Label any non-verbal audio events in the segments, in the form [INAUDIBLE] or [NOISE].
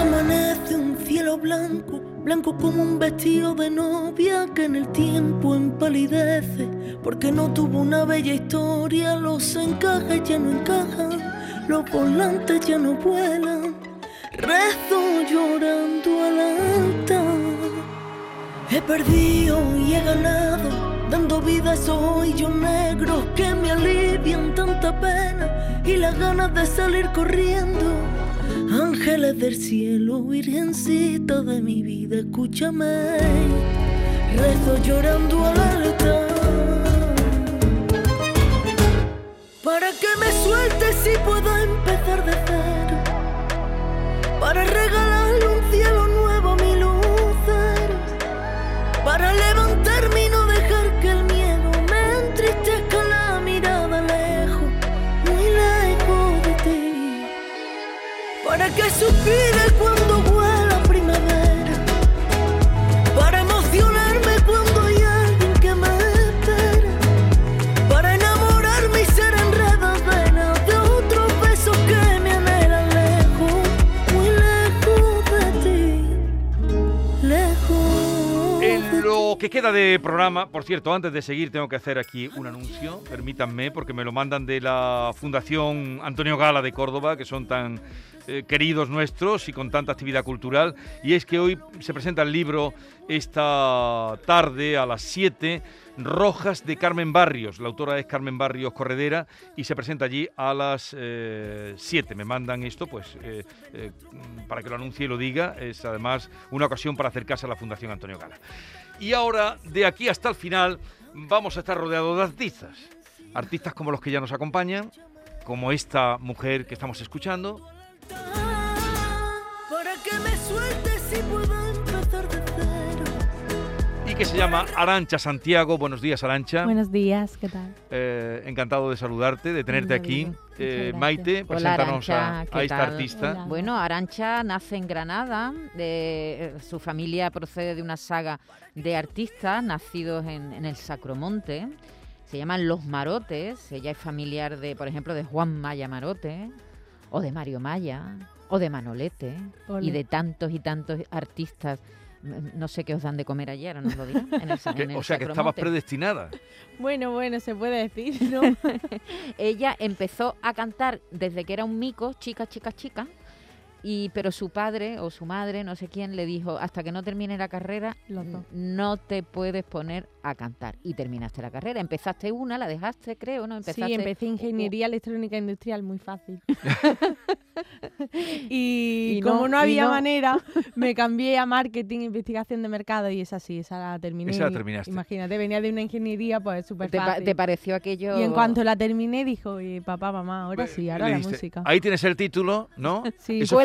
Amanece un cielo blanco, blanco como un vestido de novia que en el tiempo empalidece, porque no tuvo una bella historia, los encajes ya no encajan, los volantes ya no vuelan, rezo llorando al altar. He perdido y he ganado, dando vida a esos hoyos negros que me alivian tanta pena y las ganas de salir corriendo. Ángeles del cielo, virgencita de mi vida, escúchame. Rezo llorando al altar. Para que me sueltes si puedo empezar de cero. Que queda de programa, por cierto, antes de seguir tengo que hacer aquí un anuncio, permítanme, porque me lo mandan de la Fundación Antonio Gala de Córdoba, que son tan eh, queridos nuestros y con tanta actividad cultural, y es que hoy se presenta el libro esta tarde a las 7, Rojas de Carmen Barrios, la autora es Carmen Barrios Corredera, y se presenta allí a las 7. Me mandan esto, pues, eh, eh, para que lo anuncie y lo diga, es además una ocasión para acercarse a la Fundación Antonio Gala. Y ahora, de aquí hasta el final, vamos a estar rodeados de artistas. Artistas como los que ya nos acompañan, como esta mujer que estamos escuchando. Que se llama Arancha Santiago. Buenos días, Arancha. Buenos días, ¿qué tal? Eh, encantado de saludarte, de tenerte aquí. Eh. Maite, Hola, preséntanos a, Arantxa, a ¿qué esta artista. Hola. Bueno, Arancha nace en Granada, de- eh, su familia procede de una saga de artistas nacidos en, en el Sacromonte, se llaman Los Marotes, ella es familiar de, por ejemplo, de Juan Maya Marote, o de Mario Maya, o de Manolete, y de tantos y tantos artistas. No sé qué os dan de comer ayer, ¿o nos lo dirán? En el, [LAUGHS] en o sea, que estabas predestinada. Bueno, bueno, se puede decir, ¿no? [LAUGHS] Ella empezó a cantar desde que era un mico, chica, chica, chica, y pero su padre o su madre, no sé quién, le dijo, hasta que no termine la carrera, dos. no te puedes poner a cantar. Y terminaste la carrera. Empezaste una, la dejaste, creo, ¿no? Empezaste Sí, empecé ingeniería electrónica industrial, muy fácil. [LAUGHS] [LAUGHS] y, Y como no- había no. manera, [LAUGHS] me cambié a marketing investigación de mercado y esa sí, esa la terminé. Esa la terminaste. Imagínate, venía de una ingeniería, pues súper ¿Te, pa- fácil. te pareció aquello? Y en cuanto la terminé, dijo, "Oye, papá, mamá, ahora sí, ahora la música. Ahí tienes el título, ¿no? Sí. Eso fue-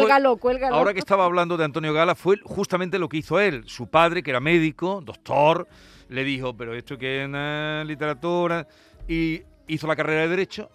Ahora que estaba hablando de Antonio Gala, fue justamente lo que hizo él. Su padre, que era médico, doctor, le dijo, pero esto que es literatura, y hizo la carrera de Derecho,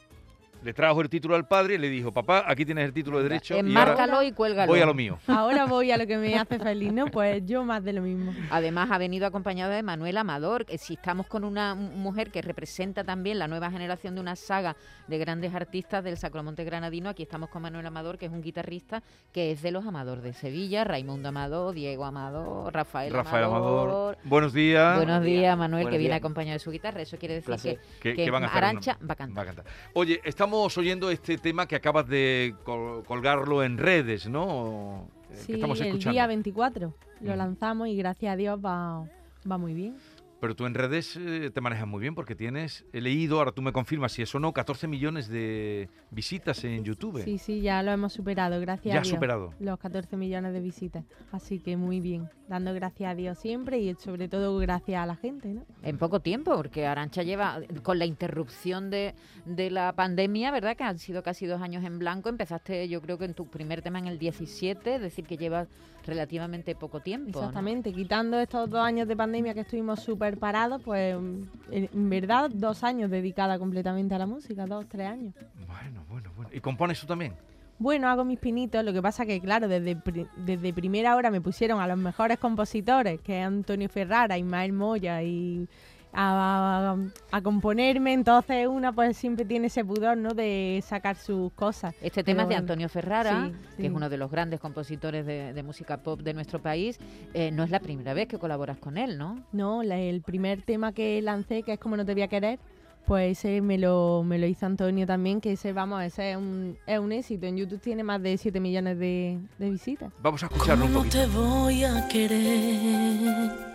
le trajo el título al padre y le dijo, papá, aquí tienes el título de Derecho y ahora Enmárcalo y cuélgalo. voy a lo mío. Ahora voy a lo que me hace [LAUGHS] feliz, ¿no? Pues yo más de lo mismo. Además ha venido acompañada de Manuel Amador, que si estamos con una mu- mujer que representa también la nueva generación de una saga de grandes artistas del Sacromonte Granadino, aquí estamos con Manuel Amador, que es un guitarrista que es de los Amador de Sevilla, Raimundo Amador, Diego Amador, Rafael, Rafael Amador. Amador, buenos días. Buenos días, Manuel, Buenos que viene acompañado de su guitarra. Eso quiere decir Placer. que, que, que van a hacer Arancha va a cantar. Va a cantar. Oye, estamos oyendo este tema que acabas de col- colgarlo en redes, ¿no? Eh, que Sí, estamos el escuchando. día 24 lo lanzamos y gracias a Dios va, va muy bien. Pero tú en redes eh, te manejas muy bien porque tienes, he leído, ahora tú me confirmas si eso no, 14 millones de visitas en YouTube. Sí, sí, ya lo hemos superado, gracias ya a Dios. superado. Los 14 millones de visitas. Así que muy bien, dando gracias a Dios siempre y sobre todo gracias a la gente, ¿no? En poco tiempo, porque Arancha lleva, con la interrupción de, de la pandemia, ¿verdad? Que han sido casi dos años en blanco. Empezaste, yo creo que en tu primer tema en el 17, es decir, que llevas relativamente poco tiempo. ¿no? Exactamente, quitando estos dos años de pandemia que estuvimos súper parados, pues en verdad dos años dedicada completamente a la música, dos, tres años. Bueno, bueno, bueno. ¿Y compones tú también? Bueno, hago mis pinitos, lo que pasa que, claro, desde, desde primera hora me pusieron a los mejores compositores, que es Antonio Ferrara, Ismael Moya y, a, a componerme, entonces una pues siempre tiene ese pudor, ¿no? De sacar sus cosas. Este tema Pero es de Antonio Ferrara, sí, que sí. es uno de los grandes compositores de, de música pop de nuestro país. Eh, no es la primera vez que colaboras con él, ¿no? No, la- el primer tema que lancé, que es Como no te voy a querer, pues ese me lo, me lo hizo Antonio también, que ese, vamos, ese es un, es un éxito. En YouTube tiene más de 7 millones de, de visitas. Vamos a escucharlo ¿Cómo un no poquito. te voy a querer?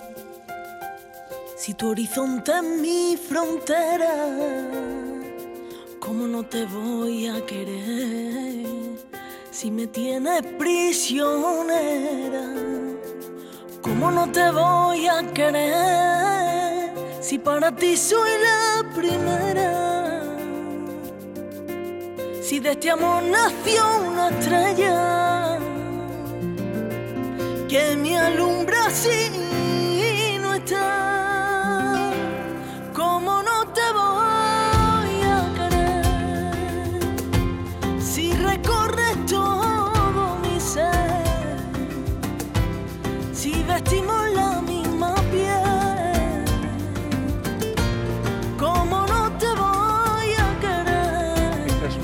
Si tu horizonte es mi frontera, ¿cómo no te voy a querer? Si me tienes prisionera, ¿cómo no te voy a querer? Si para ti soy la primera. Si de este amor nació una estrella que me alumbra si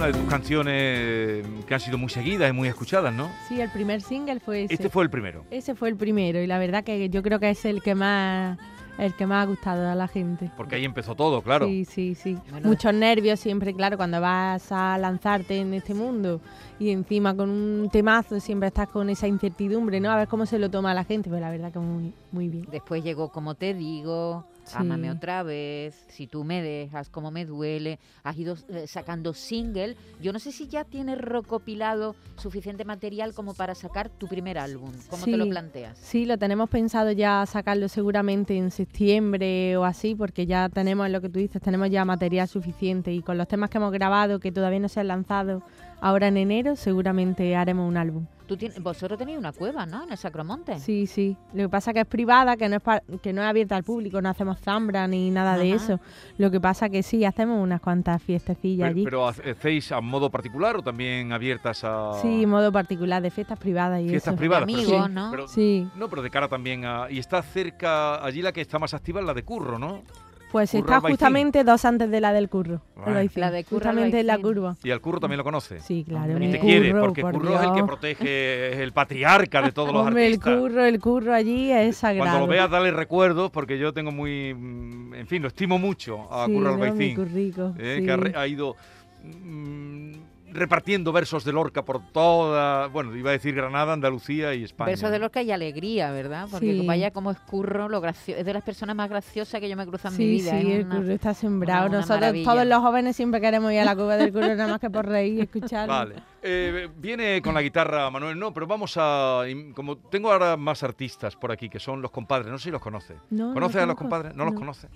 una de tus canciones que han sido muy seguidas y muy escuchadas, ¿no? Sí, el primer single fue ese. Este fue el primero. Ese fue el primero y la verdad que yo creo que es el que más el que más ha gustado a la gente. Porque ahí empezó todo, claro. Sí, sí, sí. Bueno, Muchos nervios siempre, claro, cuando vas a lanzarte en este mundo y encima con un temazo siempre estás con esa incertidumbre, ¿no? A ver cómo se lo toma la gente, pero la verdad que muy, muy bien. Después llegó Como te digo, Sí. Ámame otra vez, Si tú me dejas, Como me duele. Has ido eh, sacando single. Yo no sé si ya tienes recopilado suficiente material como para sacar tu primer álbum. ¿Cómo te lo planteas? Sí, lo tenemos pensado ya sacarlo seguramente en septiembre o así, porque ya tenemos lo que tú dices, tenemos ya material suficiente y con los temas que hemos grabado que todavía no se han lanzado ahora en enero, seguramente haremos un álbum. Tú tienes- vosotros tenéis una cueva, ¿no? En el Sacromonte. Sí, sí. Lo que pasa que es privada, que no es, pa- que no es abierta al público, no hacemos zambra ni nada de eso. Lo que pasa que sí, hacemos unas cuantas fiestecillas Pero, allí. pero ¿hacéis a modo particular o también abiertas a Sí, modo particular, de fiestas privadas y fiestas eso. privadas? Pero amigos, sí, ¿no? pero- Sí, no, pero de cara también a... Y está cerca, allí la que está más activa es la de Curro, ¿no? Pues Curro está justamente dos antes de la del curro. Albaicín. La de Curro Justamente en la curva. Y al Curro también lo conoce. Sí, claro. Hombre. Y te quiere, curro, porque por Curro es el que protege, es el patriarca de todos los Hombre, el artistas. curro, el curro allí es sagrado. Cuando lo veas, dale recuerdos, porque yo tengo muy. mm, En fin, lo estimo mucho a sí, Curro ¿no? Mi Albaicín, currico, eh, sí. que ha ido mm, repartiendo versos de Lorca por toda. Bueno, iba a decir Granada, Andalucía y España. Versos de Lorca y alegría, ¿verdad? Porque Sí. vaya como escurro, lo gracio- es de las personas más graciosas que yo me cruzo en mi vida. sí, es el una- curro está sembrado. una Nosotros, maravilla. todos los jóvenes, siempre queremos ir a la cueva del curro, nada más que por reír y escucharlo. Vale. Eh, viene con la guitarra Manuel, no, pero vamos a. Como tengo ahora más artistas por aquí, que son los compadres, no sé si los conoce. No, no ¿Conoces a los compadres? ¿No, los No. conoce?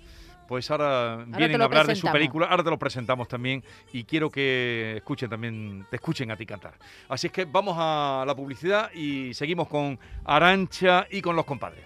Pues ahora te vienen a hablar de su película, ahora te lo presentamos también y quiero que escuchen también, te escuchen a ti cantar. Así es que vamos a la publicidad y seguimos con Arancha y con los compadres.